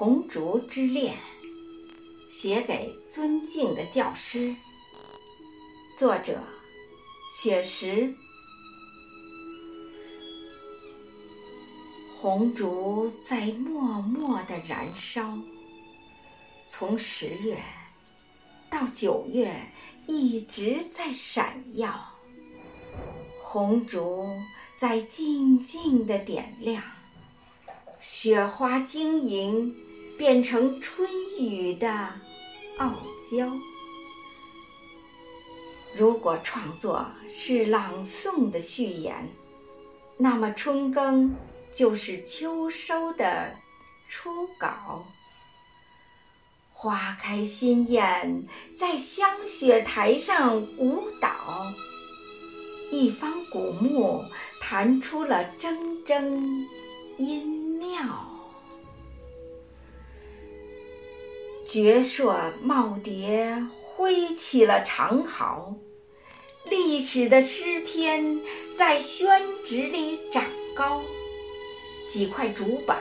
红烛之恋》，写给尊敬的教师。作者：雪石。红烛在默默的燃烧，从十月到九月一直在闪耀。红烛在静静的点亮，雪花晶莹，变成春雨的傲娇。如果创作是朗诵的序言，那么春耕。就是秋收的初稿，花开新艳，在香雪台上舞蹈，一方古木弹出了铮铮音妙。绝硕耄耋挥起了长毫，历史的诗篇在宣纸里长高。几块竹板，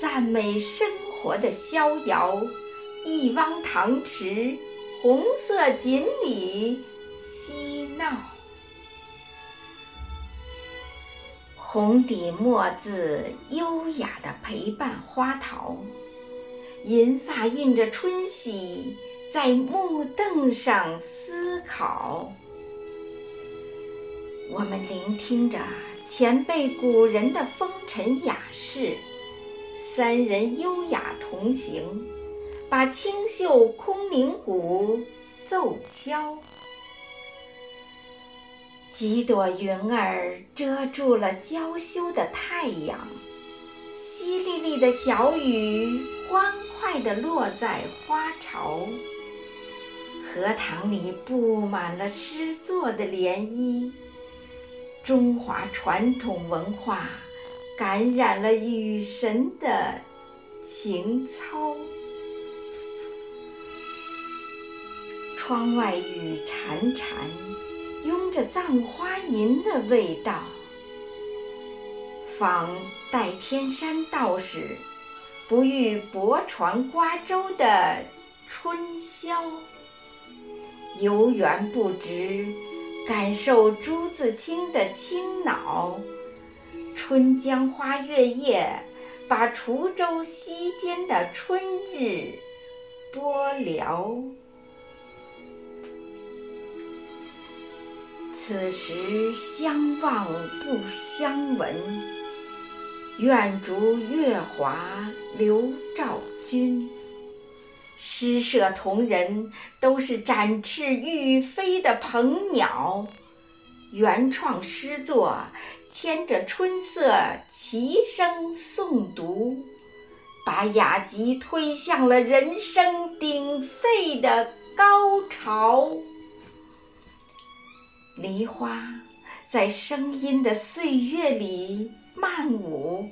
赞美生活的逍遥；一汪塘池，红色锦鲤嬉闹。红底墨字，优雅的陪伴花桃；银发印着春喜，在木凳上思考。我们聆听着。前辈古人的风尘雅事，三人优雅同行，把清秀空灵鼓奏敲。几朵云儿遮住了娇羞的太阳，淅沥沥的小雨欢快地落在花潮。荷塘里布满了诗作的涟漪。中华传统文化感染了雨神的情操。窗外雨潺潺，拥着葬花吟的味道。仿代天山道士，不遇泊船瓜洲的春宵。游园不值。感受朱自清的清脑，春江花月夜，把滁州西间的春日播聊。此时相望不相闻，愿逐月华流照君。诗社同仁都是展翅欲飞的鹏鸟，原创诗作牵着春色齐声诵读，把雅集推向了人声鼎沸的高潮。梨花在声音的岁月里漫舞。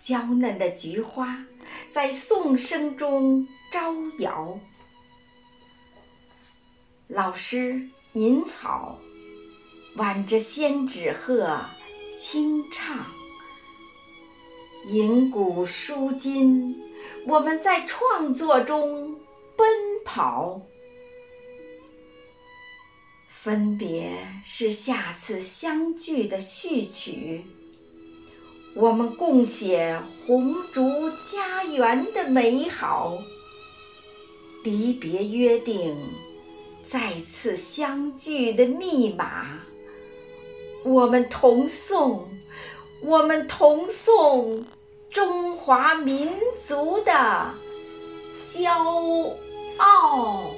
娇嫩的菊花在颂声中招摇。老师您好，挽着仙纸鹤轻唱，吟古书今，我们在创作中奔跑。分别是下次相聚的序曲。我们共写红烛家园的美好，离别约定，再次相聚的密码。我们同颂，我们同颂中华民族的骄傲。